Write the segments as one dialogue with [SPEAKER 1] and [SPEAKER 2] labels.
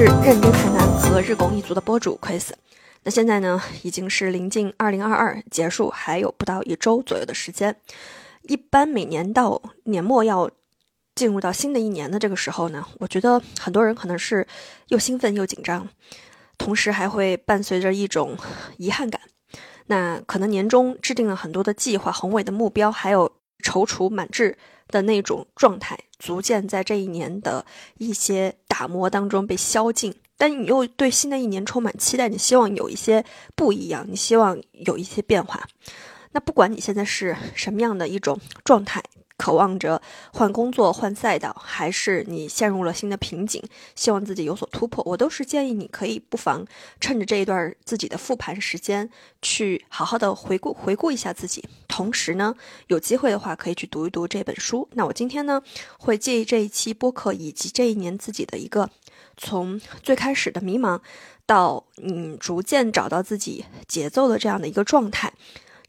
[SPEAKER 1] 是认真谈谈和日拱一卒的播主 Chris。那现在呢，已经是临近二零二二结束，还有不到一周左右的时间。一般每年到年末要进入到新的一年的这个时候呢，我觉得很多人可能是又兴奋又紧张，同时还会伴随着一种遗憾感。那可能年终制定了很多的计划、宏伟的目标，还有踌躇满志的那种状态，逐渐在这一年的一些打磨当中被消尽。但你又对新的一年充满期待，你希望有一些不一样，你希望有一些变化。那不管你现在是什么样的一种状态。渴望着换工作、换赛道，还是你陷入了新的瓶颈，希望自己有所突破，我都是建议你可以不妨趁着这一段自己的复盘时间，去好好的回顾回顾一下自己。同时呢，有机会的话可以去读一读这本书。那我今天呢，会借这一期播客以及这一年自己的一个从最开始的迷茫，到嗯逐渐找到自己节奏的这样的一个状态，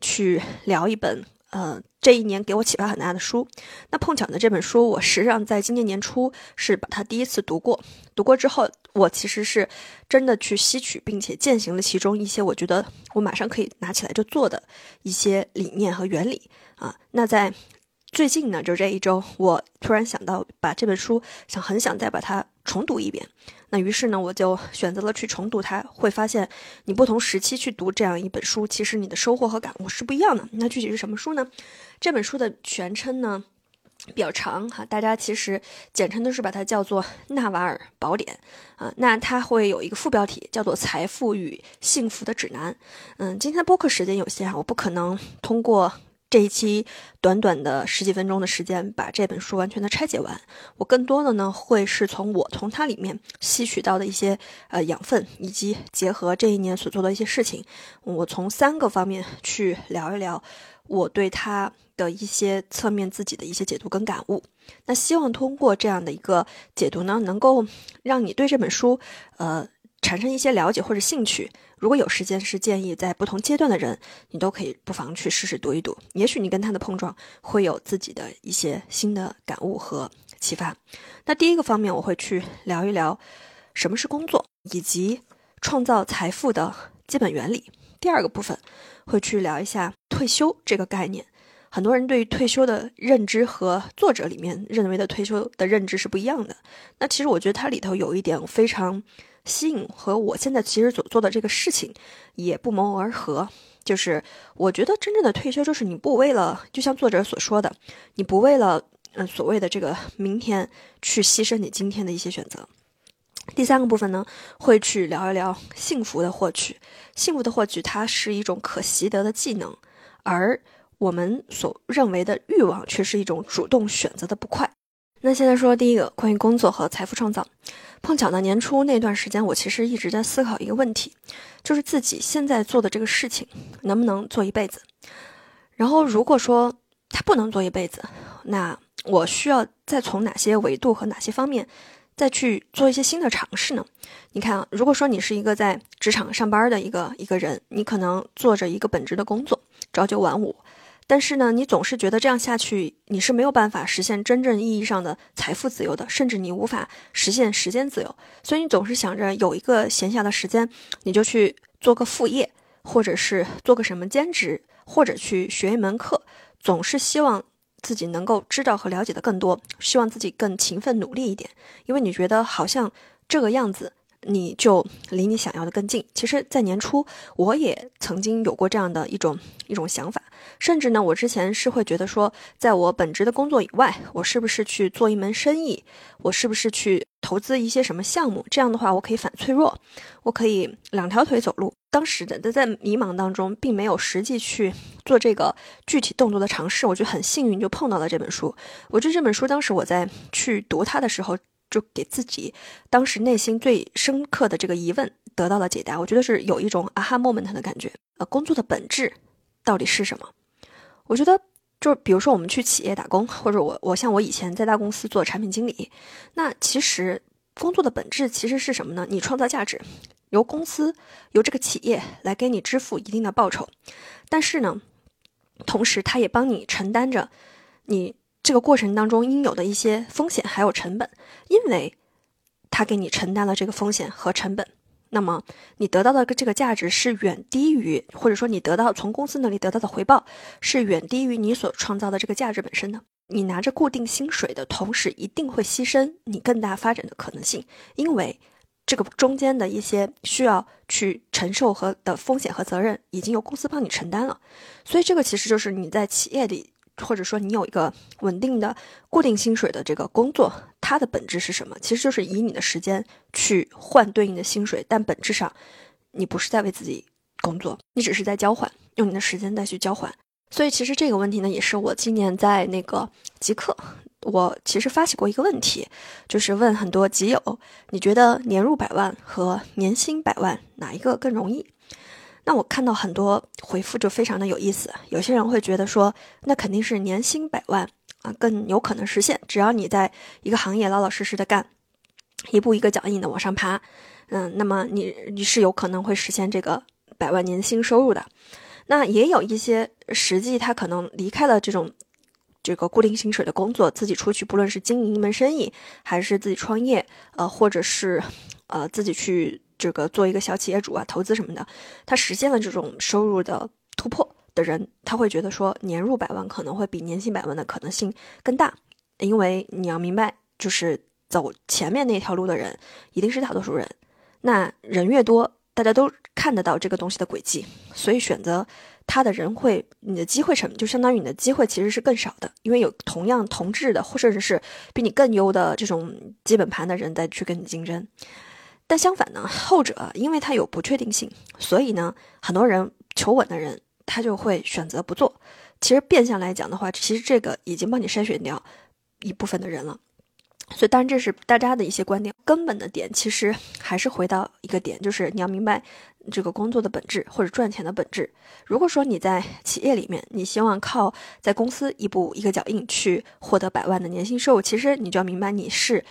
[SPEAKER 1] 去聊一本。呃，这一年给我启发很大的书，那碰巧呢，这本书我实际上在今年年初是把它第一次读过，读过之后，我其实是真的去吸取并且践行了其中一些我觉得我马上可以拿起来就做的一些理念和原理啊。那在最近呢，就这一周，我突然想到把这本书想很想再把它重读一遍。那于是呢，我就选择了去重读它，会发现你不同时期去读这样一本书，其实你的收获和感悟是不一样的。那具体是什么书呢？这本书的全称呢比较长哈，大家其实简称都是把它叫做《纳瓦尔宝典》啊。那它会有一个副标题叫做《财富与幸福的指南》。嗯，今天播客时间有限啊，我不可能通过。这一期短短的十几分钟的时间，把这本书完全的拆解完。我更多的呢，会是从我从它里面吸取到的一些呃养分，以及结合这一年所做的一些事情，我从三个方面去聊一聊我对它的一些侧面自己的一些解读跟感悟。那希望通过这样的一个解读呢，能够让你对这本书呃产生一些了解或者兴趣。如果有时间，是建议在不同阶段的人，你都可以不妨去试试读一读。也许你跟他的碰撞，会有自己的一些新的感悟和启发。那第一个方面，我会去聊一聊什么是工作，以及创造财富的基本原理。第二个部分，会去聊一下退休这个概念。很多人对于退休的认知和作者里面认为的退休的认知是不一样的。那其实我觉得它里头有一点非常。吸引和我现在其实所做的这个事情也不谋而合，就是我觉得真正的退休就是你不为了，就像作者所说的，你不为了嗯所谓的这个明天去牺牲你今天的一些选择。第三个部分呢，会去聊一聊幸福的获取。幸福的获取它是一种可习得的技能，而我们所认为的欲望却是一种主动选择的不快。那现在说第一个关于工作和财富创造。碰巧呢，年初那段时间，我其实一直在思考一个问题，就是自己现在做的这个事情能不能做一辈子。然后如果说它不能做一辈子，那我需要再从哪些维度和哪些方面再去做一些新的尝试呢？你看啊，如果说你是一个在职场上班的一个一个人，你可能做着一个本职的工作，朝九晚五。但是呢，你总是觉得这样下去，你是没有办法实现真正意义上的财富自由的，甚至你无法实现时间自由。所以你总是想着有一个闲暇的时间，你就去做个副业，或者是做个什么兼职，或者去学一门课，总是希望自己能够知道和了解的更多，希望自己更勤奋努力一点，因为你觉得好像这个样子。你就离你想要的更近。其实，在年初，我也曾经有过这样的一种一种想法，甚至呢，我之前是会觉得说，在我本职的工作以外，我是不是去做一门生意，我是不是去投资一些什么项目？这样的话，我可以反脆弱，我可以两条腿走路。当时的在迷茫当中，并没有实际去做这个具体动作的尝试。我觉得很幸运，就碰到了这本书。我觉得这本书当时我在去读它的时候。就给自己当时内心最深刻的这个疑问得到了解答，我觉得是有一种 aha moment 的感觉。呃，工作的本质到底是什么？我觉得就比如说我们去企业打工，或者我我像我以前在大公司做产品经理，那其实工作的本质其实是什么呢？你创造价值，由公司由这个企业来给你支付一定的报酬，但是呢，同时他也帮你承担着你。这个过程当中应有的一些风险还有成本，因为他给你承担了这个风险和成本。那么你得到的这个价值是远低于，或者说你得到从公司那里得到的回报是远低于你所创造的这个价值本身的。你拿着固定薪水的同时，一定会牺牲你更大发展的可能性，因为这个中间的一些需要去承受和的风险和责任已经由公司帮你承担了。所以这个其实就是你在企业里。或者说你有一个稳定的固定薪水的这个工作，它的本质是什么？其实就是以你的时间去换对应的薪水，但本质上你不是在为自己工作，你只是在交换，用你的时间再去交换。所以其实这个问题呢，也是我今年在那个极客，我其实发起过一个问题，就是问很多极友，你觉得年入百万和年薪百万哪一个更容易？那我看到很多回复就非常的有意思，有些人会觉得说，那肯定是年薪百万啊更有可能实现，只要你在一个行业老老实实的干，一步一个脚印的往上爬，嗯，那么你你是有可能会实现这个百万年薪收入的。那也有一些实际他可能离开了这种这个固定薪水的工作，自己出去，不论是经营一门生意，还是自己创业，呃，或者是呃自己去。这个做一个小企业主啊，投资什么的，他实现了这种收入的突破的人，他会觉得说年入百万可能会比年薪百万的可能性更大，因为你要明白，就是走前面那条路的人一定是大多数人，那人越多，大家都看得到这个东西的轨迹，所以选择他的人会，你的机会成就相当于你的机会其实是更少的，因为有同样同质的，或者是比你更优的这种基本盘的人在去跟你竞争。但相反呢，后者因为它有不确定性，所以呢，很多人求稳的人他就会选择不做。其实变相来讲的话，其实这个已经帮你筛选掉一部分的人了。所以当然这是大家的一些观点，根本的点其实还是回到一个点，就是你要明白这个工作的本质或者赚钱的本质。如果说你在企业里面，你希望靠在公司一步一个脚印去获得百万的年薪收入，其实你就要明白你是。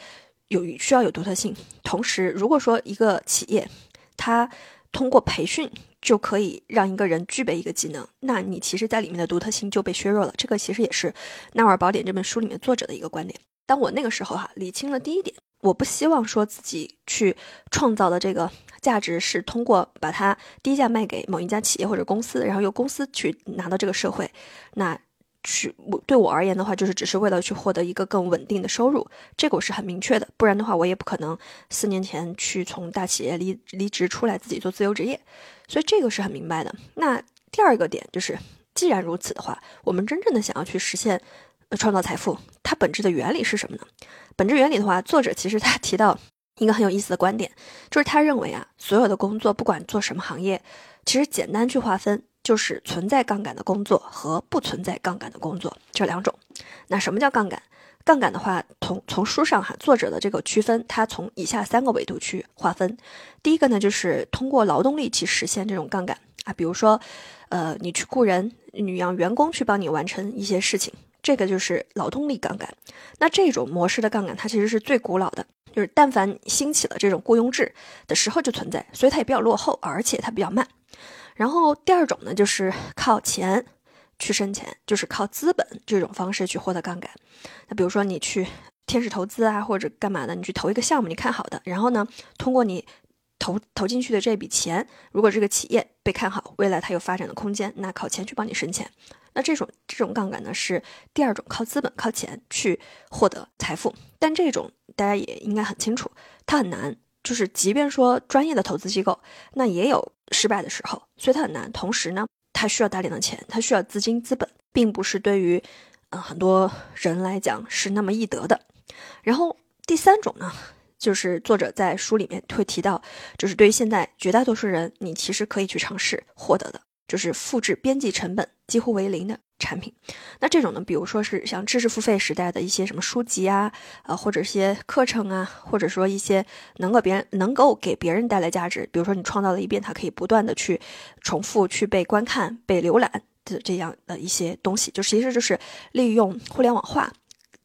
[SPEAKER 1] 有需要有独特性，同时，如果说一个企业，它通过培训就可以让一个人具备一个技能，那你其实在里面的独特性就被削弱了。这个其实也是《纳瓦尔宝典》这本书里面作者的一个观点。当我那个时候哈理清了第一点，我不希望说自己去创造的这个价值是通过把它低价卖给某一家企业或者公司，然后由公司去拿到这个社会，那。去我对我而言的话，就是只是为了去获得一个更稳定的收入，这个我是很明确的。不然的话，我也不可能四年前去从大企业离离职出来自己做自由职业，所以这个是很明白的。那第二个点就是，既然如此的话，我们真正的想要去实现创造财富，它本质的原理是什么呢？本质原理的话，作者其实他提到一个很有意思的观点，就是他认为啊，所有的工作不管做什么行业，其实简单去划分。就是存在杠杆的工作和不存在杠杆的工作这两种。那什么叫杠杆？杠杆的话，从从书上哈作者的这个区分，它从以下三个维度去划分。第一个呢，就是通过劳动力去实现这种杠杆啊，比如说，呃，你去雇人，你让员工去帮你完成一些事情，这个就是劳动力杠杆。那这种模式的杠杆，它其实是最古老的，就是但凡兴起了这种雇佣制的时候就存在，所以它也比较落后，而且它比较慢。然后第二种呢，就是靠钱去生钱，就是靠资本这种方式去获得杠杆。那比如说你去天使投资啊，或者干嘛的，你去投一个项目，你看好的，然后呢，通过你投投进去的这笔钱，如果这个企业被看好，未来它有发展的空间，那靠钱去帮你生钱。那这种这种杠杆呢，是第二种靠资本、靠钱去获得财富。但这种大家也应该很清楚，它很难。就是即便说专业的投资机构，那也有失败的时候，所以它很难。同时呢，它需要大量的钱，它需要资金资本，并不是对于嗯很多人来讲是那么易得的。然后第三种呢，就是作者在书里面会提到，就是对于现在绝大多数人，你其实可以去尝试获得的，就是复制边际成本几乎为零的。产品，那这种呢，比如说是像知识付费时代的一些什么书籍啊，呃，或者一些课程啊，或者说一些能够别人能够给别人带来价值，比如说你创造了一遍，它可以不断的去重复去被观看、被浏览的这样的一些东西，就其实就是利用互联网化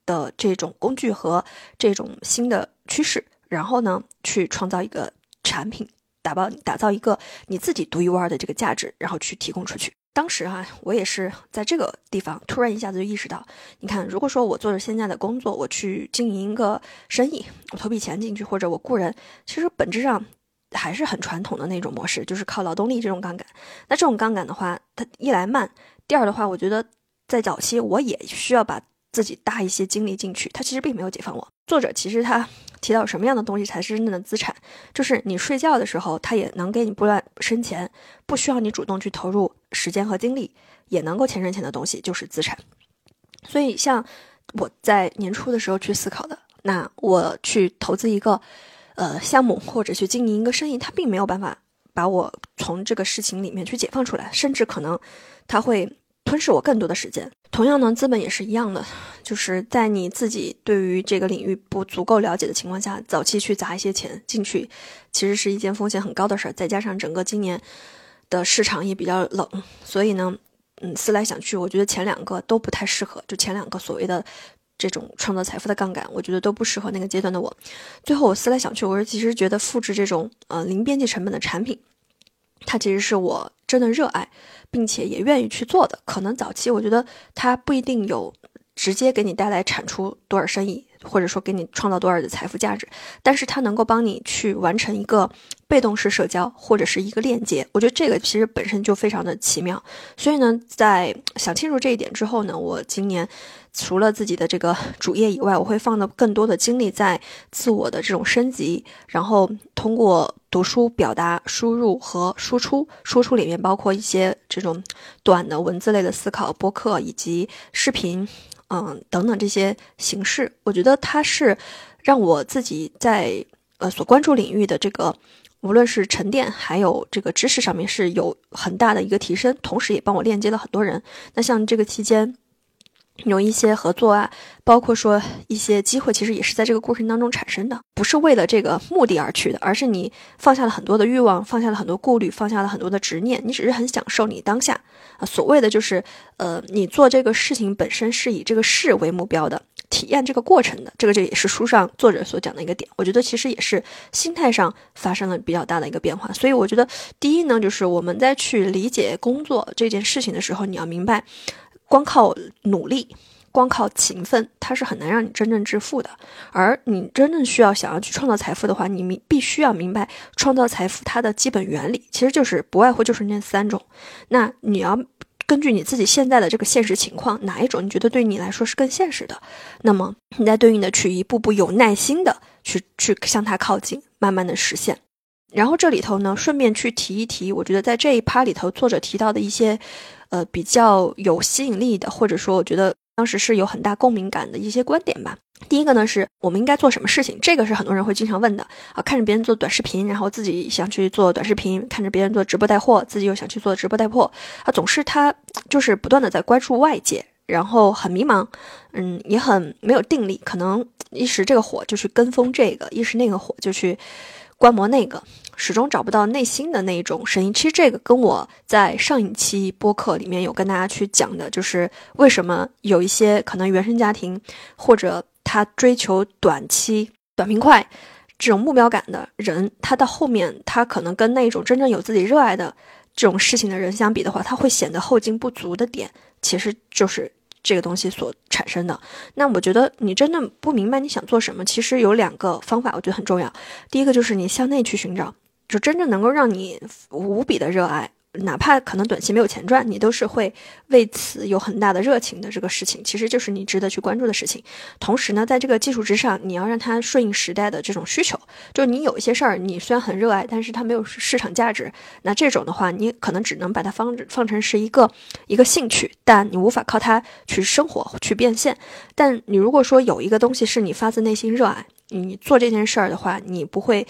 [SPEAKER 1] 的这种工具和这种新的趋势，然后呢，去创造一个产品，打包打造一个你自己独一无二的这个价值，然后去提供出去。当时哈，我也是在这个地方突然一下子就意识到，你看，如果说我做着现在的工作，我去经营一个生意，我投笔钱进去，或者我雇人，其实本质上还是很传统的那种模式，就是靠劳动力这种杠杆。那这种杠杆的话，它一来慢，第二的话，我觉得在早期我也需要把自己搭一些精力进去，它其实并没有解放我。作者其实他。提到什么样的东西才是真正的资产？就是你睡觉的时候，它也能给你不断生钱，不需要你主动去投入时间和精力，也能够钱生钱的东西就是资产。所以，像我在年初的时候去思考的，那我去投资一个呃项目或者去经营一个生意，它并没有办法把我从这个事情里面去解放出来，甚至可能它会。吞噬我更多的时间。同样呢，资本也是一样的，就是在你自己对于这个领域不足够了解的情况下，早期去砸一些钱进去，其实是一件风险很高的事儿。再加上整个今年的市场也比较冷，所以呢，嗯，思来想去，我觉得前两个都不太适合。就前两个所谓的这种创造财富的杠杆，我觉得都不适合那个阶段的我。最后我思来想去，我是其实觉得复制这种呃零边际成本的产品，它其实是我真的热爱。并且也愿意去做的，可能早期我觉得它不一定有直接给你带来产出多少生意，或者说给你创造多少的财富价值，但是它能够帮你去完成一个被动式社交或者是一个链接，我觉得这个其实本身就非常的奇妙。所以呢，在想清楚这一点之后呢，我今年。除了自己的这个主业以外，我会放的更多的精力在自我的这种升级，然后通过读书、表达、输入和输出。输出里面包括一些这种短的文字类的思考、播客以及视频，嗯等等这些形式。我觉得它是让我自己在呃所关注领域的这个无论是沉淀还有这个知识上面是有很大的一个提升，同时也帮我链接了很多人。那像这个期间。有一些合作啊，包括说一些机会，其实也是在这个过程当中产生的，不是为了这个目的而去的，而是你放下了很多的欲望，放下了很多顾虑，放下了很多的执念，你只是很享受你当下啊。所谓的就是，呃，你做这个事情本身是以这个事为目标的，体验这个过程的，这个这也是书上作者所讲的一个点。我觉得其实也是心态上发生了比较大的一个变化。所以我觉得第一呢，就是我们在去理解工作这件事情的时候，你要明白。光靠努力，光靠勤奋，它是很难让你真正致富的。而你真正需要想要去创造财富的话，你明必须要明白创造财富它的基本原理，其实就是不外乎就是那三种。那你要根据你自己现在的这个现实情况，哪一种你觉得对你来说是更现实的？那么你再对应的去一步步有耐心的去去向它靠近，慢慢的实现。然后这里头呢，顺便去提一提，我觉得在这一趴里头，作者提到的一些。呃，比较有吸引力的，或者说我觉得当时是有很大共鸣感的一些观点吧。第一个呢，是我们应该做什么事情，这个是很多人会经常问的啊。看着别人做短视频，然后自己想去做短视频；看着别人做直播带货，自己又想去做直播带货。啊，总是他就是不断的在关注外界，然后很迷茫，嗯，也很没有定力，可能一时这个火就去跟风这个，一时那个火就去观摩那个。始终找不到内心的那一种声音。其实这个跟我在上一期播客里面有跟大家去讲的，就是为什么有一些可能原生家庭或者他追求短期短平快这种目标感的人，他到后面他可能跟那种真正有自己热爱的这种事情的人相比的话，他会显得后劲不足的点，其实就是。这个东西所产生的，那我觉得你真的不明白你想做什么，其实有两个方法，我觉得很重要。第一个就是你向内去寻找，就真正能够让你无比的热爱。哪怕可能短期没有钱赚，你都是会为此有很大的热情的。这个事情其实就是你值得去关注的事情。同时呢，在这个基础之上，你要让它顺应时代的这种需求。就你有一些事儿，你虽然很热爱，但是它没有市场价值。那这种的话，你可能只能把它放放成是一个一个兴趣，但你无法靠它去生活去变现。但你如果说有一个东西是你发自内心热爱，你做这件事儿的话，你不会。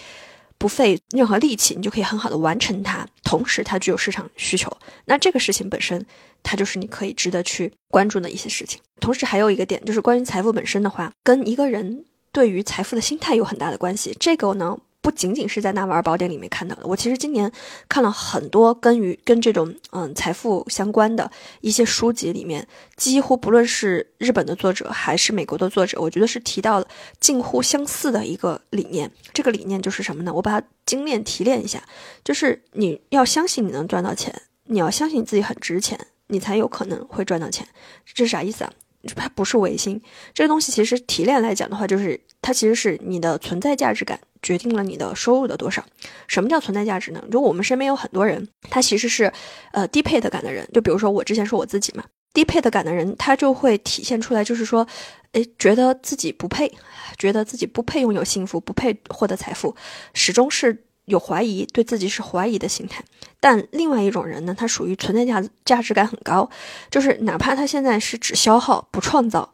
[SPEAKER 1] 不费任何力气，你就可以很好的完成它。同时，它具有市场需求，那这个事情本身，它就是你可以值得去关注的一些事情。同时，还有一个点就是关于财富本身的话，跟一个人对于财富的心态有很大的关系。这个呢。不仅仅是在《纳瓦尔宝典》里面看到的，我其实今年看了很多跟于跟这种嗯财富相关的一些书籍里面，几乎不论是日本的作者还是美国的作者，我觉得是提到了近乎相似的一个理念。这个理念就是什么呢？我把它精炼提炼一下，就是你要相信你能赚到钱，你要相信自己很值钱，你才有可能会赚到钱。这是啥意思啊？它不是唯心，这个东西其实提炼来讲的话，就是它其实是你的存在价值感决定了你的收入的多少。什么叫存在价值呢？就我们身边有很多人，他其实是呃低配的感的人。就比如说我之前说我自己嘛，低配的感的人，他就会体现出来，就是说，诶，觉得自己不配，觉得自己不配拥有幸福，不配获得财富，始终是。有怀疑，对自己是怀疑的心态，但另外一种人呢，他属于存在价价值感很高，就是哪怕他现在是只消耗不创造，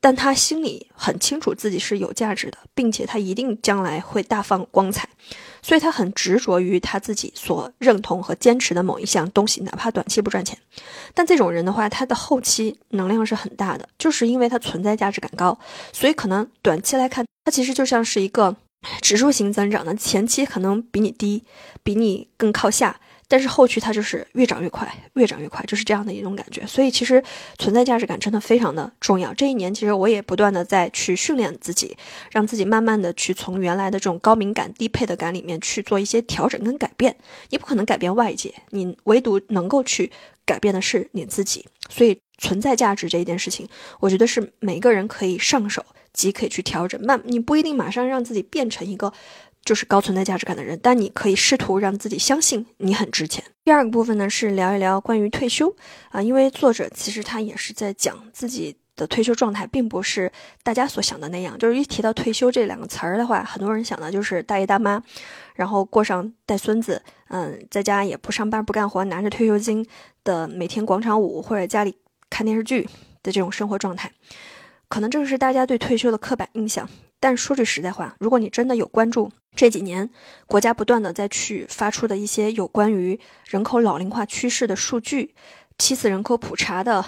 [SPEAKER 1] 但他心里很清楚自己是有价值的，并且他一定将来会大放光彩，所以他很执着于他自己所认同和坚持的某一项东西，哪怕短期不赚钱，但这种人的话，他的后期能量是很大的，就是因为他存在价值感高，所以可能短期来看，他其实就像是一个。指数型增长的前期可能比你低，比你更靠下，但是后续它就是越涨越快，越涨越快，就是这样的一种感觉。所以其实存在价值感真的非常的重要。这一年其实我也不断的在去训练自己，让自己慢慢的去从原来的这种高敏感、低配的感里面去做一些调整跟改变。你不可能改变外界，你唯独能够去改变的是你自己。所以存在价值这一件事情，我觉得是每个人可以上手。即可以去调整，慢你不一定马上让自己变成一个就是高存在价值感的人，但你可以试图让自己相信你很值钱。第二个部分呢是聊一聊关于退休啊，因为作者其实他也是在讲自己的退休状态，并不是大家所想的那样。就是一提到退休这两个词儿的话，很多人想的就是大爷大妈，然后过上带孙子，嗯，在家也不上班不干活，拿着退休金的每天广场舞或者家里看电视剧的这种生活状态。可能这是大家对退休的刻板印象，但说句实在话，如果你真的有关注这几年国家不断的在去发出的一些有关于人口老龄化趋势的数据，七次人口普查的，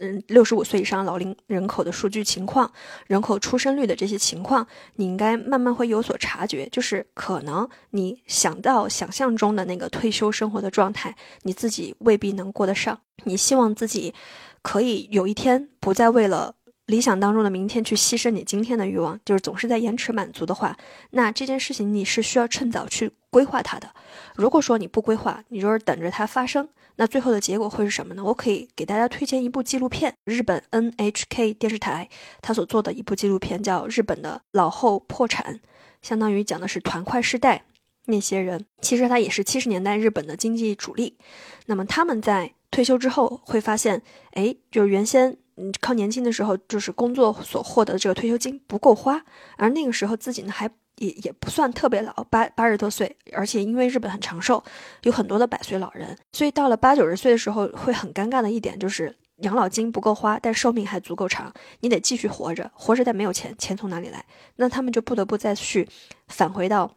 [SPEAKER 1] 嗯，六十五岁以上老龄人口的数据情况，人口出生率的这些情况，你应该慢慢会有所察觉，就是可能你想到想象中的那个退休生活的状态，你自己未必能过得上。你希望自己可以有一天不再为了。理想当中的明天去牺牲你今天的欲望，就是总是在延迟满足的话，那这件事情你是需要趁早去规划它的。如果说你不规划，你就是等着它发生，那最后的结果会是什么呢？我可以给大家推荐一部纪录片，日本 NHK 电视台他所做的一部纪录片，叫《日本的老后破产》，相当于讲的是团块世代那些人，其实他也是七十年代日本的经济主力。那么他们在退休之后会发现，哎，就是原先。嗯，靠年轻的时候就是工作所获得的这个退休金不够花，而那个时候自己呢还也也不算特别老，八八十多岁，而且因为日本很长寿，有很多的百岁老人，所以到了八九十岁的时候会很尴尬的一点就是养老金不够花，但寿命还足够长，你得继续活着，活着但没有钱，钱从哪里来？那他们就不得不再去返回到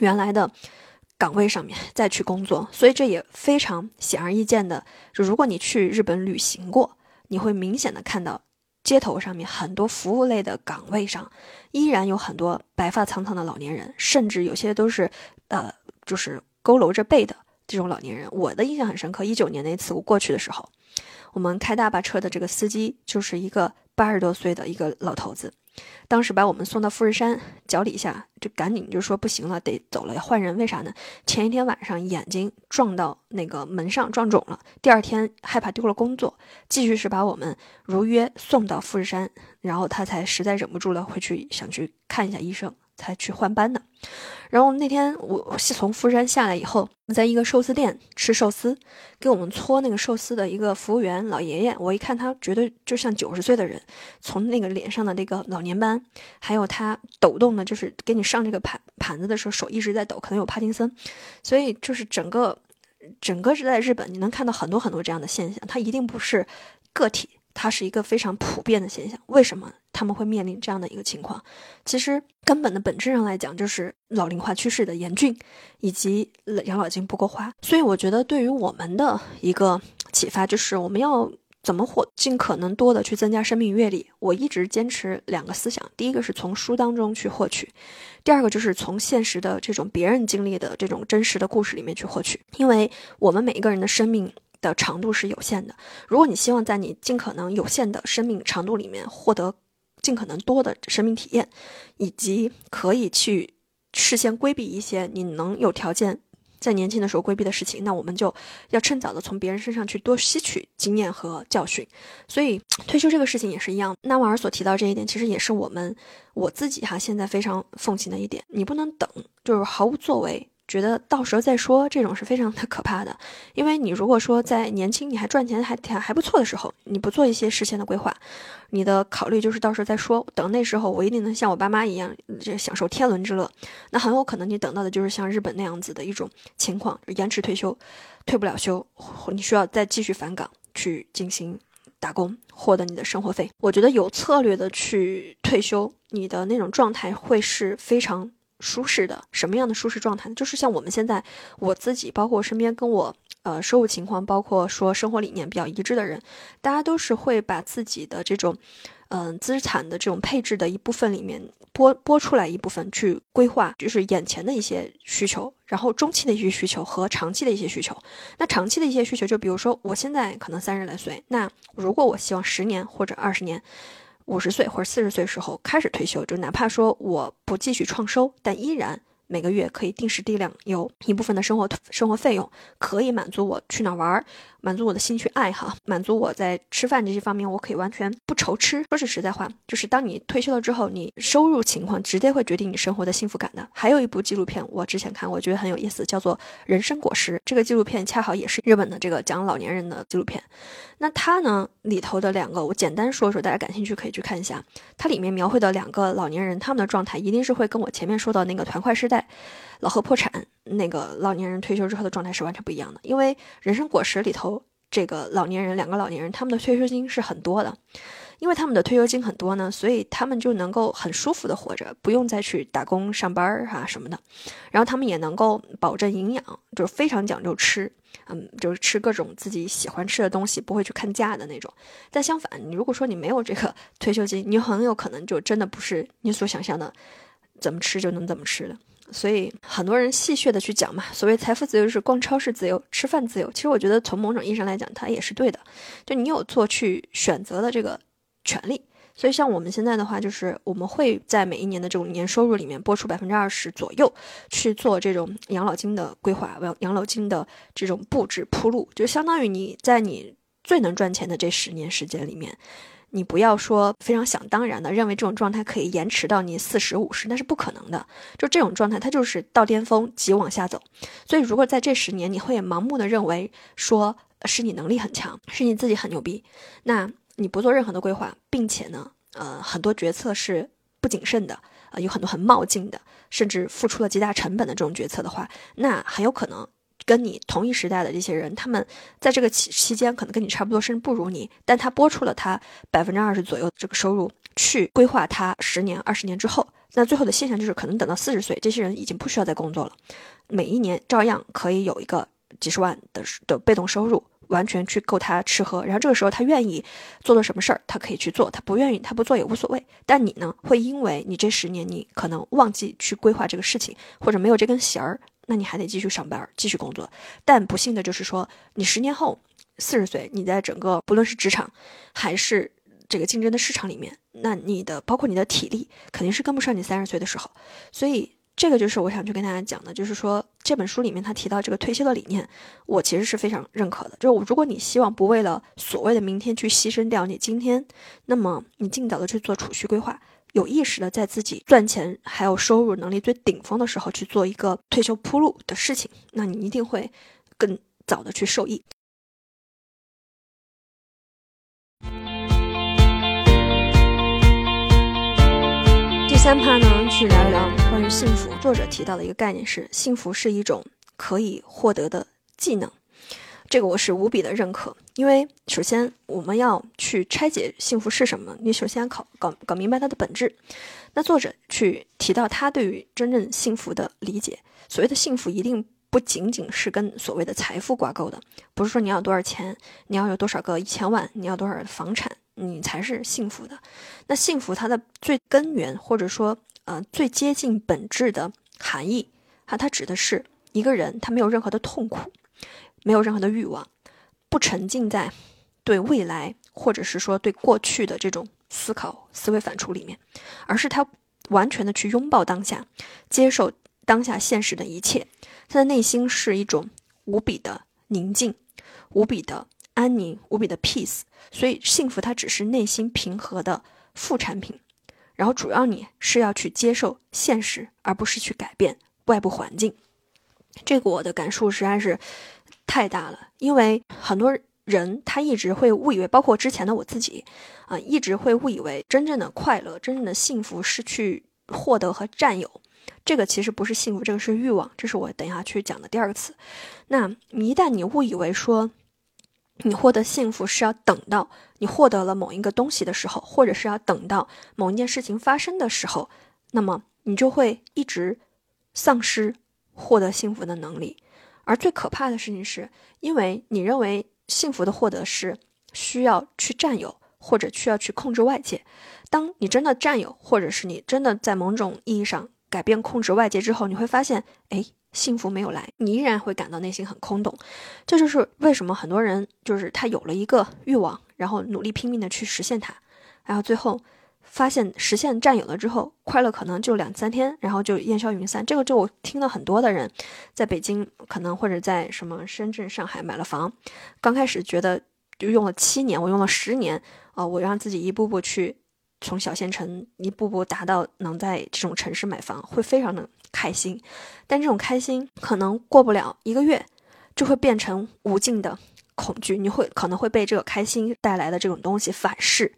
[SPEAKER 1] 原来的岗位上面再去工作，所以这也非常显而易见的，就如果你去日本旅行过。你会明显的看到，街头上面很多服务类的岗位上，依然有很多白发苍苍的老年人，甚至有些都是，呃，就是佝偻着背的这种老年人。我的印象很深刻，一九年那次我过去的时候，我们开大巴车的这个司机就是一个八十多岁的一个老头子。当时把我们送到富士山脚底下，就赶紧就说不行了，得走了，要换人。为啥呢？前一天晚上眼睛撞到那个门上撞肿了，第二天害怕丢了工作，继续是把我们如约送到富士山，然后他才实在忍不住了，回去想去看一下医生。才去换班的，然后那天我是从富山下来以后，在一个寿司店吃寿司，给我们搓那个寿司的一个服务员老爷爷，我一看他觉得就像九十岁的人，从那个脸上的那个老年斑，还有他抖动的，就是给你上这个盘盘子的时候手一直在抖，可能有帕金森，所以就是整个整个是在日本，你能看到很多很多这样的现象，他一定不是个体。它是一个非常普遍的现象。为什么他们会面临这样的一个情况？其实根本的本质上来讲，就是老龄化趋势的严峻，以及养老金不够花。所以我觉得，对于我们的一个启发，就是我们要怎么获尽可能多的去增加生命阅历。我一直坚持两个思想：第一个是从书当中去获取；第二个就是从现实的这种别人经历的这种真实的故事里面去获取。因为我们每一个人的生命。的长度是有限的。如果你希望在你尽可能有限的生命长度里面获得尽可能多的生命体验，以及可以去事先规避一些你能有条件在年轻的时候规避的事情，那我们就要趁早的从别人身上去多吸取经验和教训。所以退休这个事情也是一样。纳瓦尔所提到这一点，其实也是我们我自己哈现在非常奉行的一点，你不能等，就是毫无作为。觉得到时候再说，这种是非常的可怕的。因为你如果说在年轻你还赚钱还还还不错的时候，你不做一些事前的规划，你的考虑就是到时候再说。等那时候我一定能像我爸妈一样，这享受天伦之乐。那很有可能你等到的就是像日本那样子的一种情况，延迟退休，退不了休，你需要再继续返岗去进行打工，获得你的生活费。我觉得有策略的去退休，你的那种状态会是非常。舒适的什么样的舒适状态呢？就是像我们现在，我自己，包括身边跟我呃收入情况，包括说生活理念比较一致的人，大家都是会把自己的这种嗯资产的这种配置的一部分里面拨拨出来一部分去规划，就是眼前的一些需求，然后中期的一些需求和长期的一些需求。那长期的一些需求，就比如说我现在可能三十来岁，那如果我希望十年或者二十年。五十岁或者四十岁时候开始退休，就哪怕说我不继续创收，但依然。每个月可以定时定量有一部分的生活生活费用，可以满足我去哪玩，满足我的兴趣爱好，满足我在吃饭这些方面，我可以完全不愁吃。说是实在话，就是当你退休了之后，你收入情况直接会决定你生活的幸福感的。还有一部纪录片，我之前看，我觉得很有意思，叫做《人生果实》。这个纪录片恰好也是日本的这个讲老年人的纪录片。那它呢里头的两个，我简单说说，大家感兴趣可以去看一下。它里面描绘的两个老年人，他们的状态一定是会跟我前面说到那个团块时代。老何破产，那个老年人退休之后的状态是完全不一样的。因为人生果实里头，这个老年人两个老年人，他们的退休金是很多的，因为他们的退休金很多呢，所以他们就能够很舒服的活着，不用再去打工上班儿啊什么的。然后他们也能够保证营养，就是非常讲究吃，嗯，就是吃各种自己喜欢吃的东西，不会去看价的那种。但相反，你如果说你没有这个退休金，你很有可能就真的不是你所想象的，怎么吃就能怎么吃的。所以很多人戏谑的去讲嘛，所谓财富自由是逛超市自由、吃饭自由。其实我觉得从某种意义上来讲，它也是对的。就你有做去选择的这个权利。所以像我们现在的话，就是我们会在每一年的这种年收入里面拨出百分之二十左右去做这种养老金的规划，养养老金的这种布置铺路，就相当于你在你最能赚钱的这十年时间里面。你不要说非常想当然的认为这种状态可以延迟到你四十五十，那是不可能的。就这种状态，它就是到巅峰即往下走。所以，如果在这十年你会盲目的认为说是你能力很强，是你自己很牛逼，那你不做任何的规划，并且呢，呃，很多决策是不谨慎的，呃，有很多很冒进的，甚至付出了极大成本的这种决策的话，那很有可能。跟你同一时代的这些人，他们在这个期期间可能跟你差不多，甚至不如你，但他拨出了他百分之二十左右的这个收入去规划他十年、二十年之后，那最后的现象就是，可能等到四十岁，这些人已经不需要再工作了，每一年照样可以有一个几十万的的被动收入，完全去够他吃喝。然后这个时候他愿意做做什么事儿，他可以去做；他不愿意，他不做也无所谓。但你呢，会因为你这十年你可能忘记去规划这个事情，或者没有这根弦儿。那你还得继续上班，继续工作。但不幸的就是说，你十年后四十岁，你在整个不论是职场还是这个竞争的市场里面，那你的包括你的体力肯定是跟不上你三十岁的时候。所以这个就是我想去跟大家讲的，就是说这本书里面他提到这个退休的理念，我其实是非常认可的。就是如果你希望不为了所谓的明天去牺牲掉你今天，那么你尽早的去做储蓄规划。有意识的在自己赚钱还有收入能力最顶峰的时候去做一个退休铺路的事情，那你一定会更早的去受益。第三趴呢，去聊一聊关于幸福。作者提到的一个概念是，幸福是一种可以获得的技能。这个我是无比的认可，因为首先我们要去拆解幸福是什么，你首先考搞搞明白它的本质。那作者去提到他对于真正幸福的理解，所谓的幸福一定不仅仅是跟所谓的财富挂钩的，不是说你要多少钱，你要有多少个一千万，你要多少房产，你才是幸福的。那幸福它的最根源或者说呃最接近本质的含义啊，它指的是一个人他没有任何的痛苦。没有任何的欲望，不沉浸在对未来或者是说对过去的这种思考、思维反刍里面，而是他完全的去拥抱当下，接受当下现实的一切，他的内心是一种无比的宁静，无比的安宁，无比的 peace。所以幸福它只是内心平和的副产品，然后主要你是要去接受现实，而不是去改变外部环境。这个我的感受实在是太大了，因为很多人他一直会误以为，包括之前的我自己啊，一直会误以为真正的快乐、真正的幸福是去获得和占有。这个其实不是幸福，这个是欲望。这是我等一下去讲的第二个词。那一旦你误以为说你获得幸福是要等到你获得了某一个东西的时候，或者是要等到某一件事情发生的时候，那么你就会一直丧失获得幸福的能力。而最可怕的事情是，因为你认为幸福的获得是需要去占有，或者需要去控制外界。当你真的占有，或者是你真的在某种意义上。改变控制外界之后，你会发现，哎，幸福没有来，你依然会感到内心很空洞。这就是为什么很多人就是他有了一个欲望，然后努力拼命的去实现它，然后最后发现实现占有了之后，快乐可能就两三天，然后就烟消云散。这个就我听了很多的人，在北京可能或者在什么深圳、上海买了房，刚开始觉得就用了七年，我用了十年，啊，我让自己一步步去。从小县城一步步达到能在这种城市买房，会非常的开心，但这种开心可能过不了一个月，就会变成无尽的恐惧。你会可能会被这个开心带来的这种东西反噬，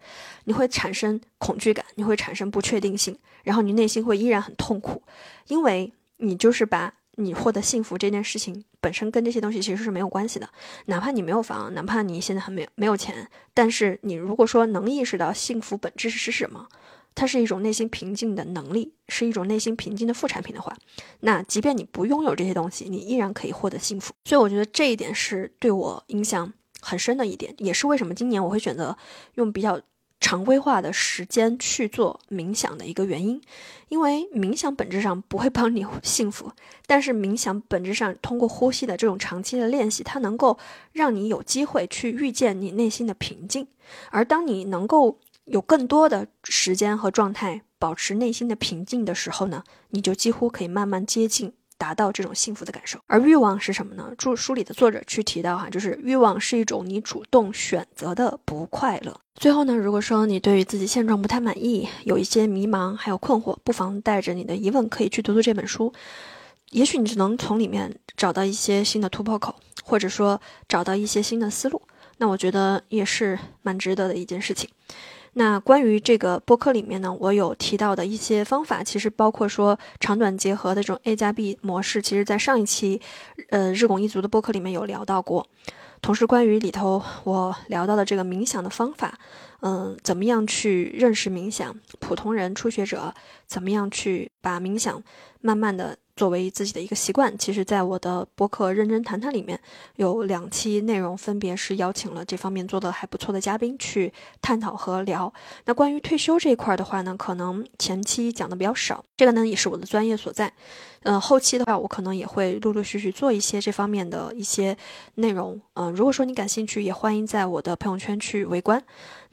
[SPEAKER 1] 你会产生恐惧感，你会产生不确定性，然后你内心会依然很痛苦，因为你就是把。你获得幸福这件事情本身跟这些东西其实是没有关系的，哪怕你没有房，哪怕你现在还没有没有钱，但是你如果说能意识到幸福本质是什么，它是一种内心平静的能力，是一种内心平静的副产品的话，那即便你不拥有这些东西，你依然可以获得幸福。所以我觉得这一点是对我影响很深的一点，也是为什么今年我会选择用比较。常规化的时间去做冥想的一个原因，因为冥想本质上不会帮你 幸福，但是冥想本质上通过呼吸的这种长期的练习，它能够让你有机会去遇见你内心的平静。而当你能够有更多的时间和状态保持内心的平静的时候呢，你就几乎可以慢慢接近。达到这种幸福的感受，而欲望是什么呢？注书里的作者去提到哈，就是欲望是一种你主动选择的不快乐。最后呢，如果说你对于自己现状不太满意，有一些迷茫还有困惑，不妨带着你的疑问可以去读读这本书，也许你只能从里面找到一些新的突破口，或者说找到一些新的思路。那我觉得也是蛮值得的一件事情。那关于这个播客里面呢，我有提到的一些方法，其实包括说长短结合的这种 A 加 B 模式，其实在上一期，呃，日拱一卒的播客里面有聊到过。同时，关于里头我聊到的这个冥想的方法，嗯，怎么样去认识冥想？普通人、初学者怎么样去把冥想慢慢的？作为自己的一个习惯，其实，在我的博客认真谈谈里面有两期内容，分别是邀请了这方面做的还不错的嘉宾去探讨和聊。那关于退休这一块的话呢，可能前期讲的比较少，这个呢也是我的专业所在。嗯，后期的话，我可能也会陆陆续续做一些这方面的一些内容。嗯，如果说你感兴趣，也欢迎在我的朋友圈去围观。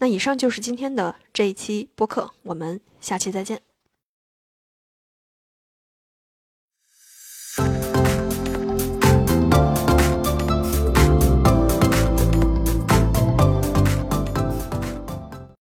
[SPEAKER 1] 那以上就是今天的这一期播客，我们下期再见。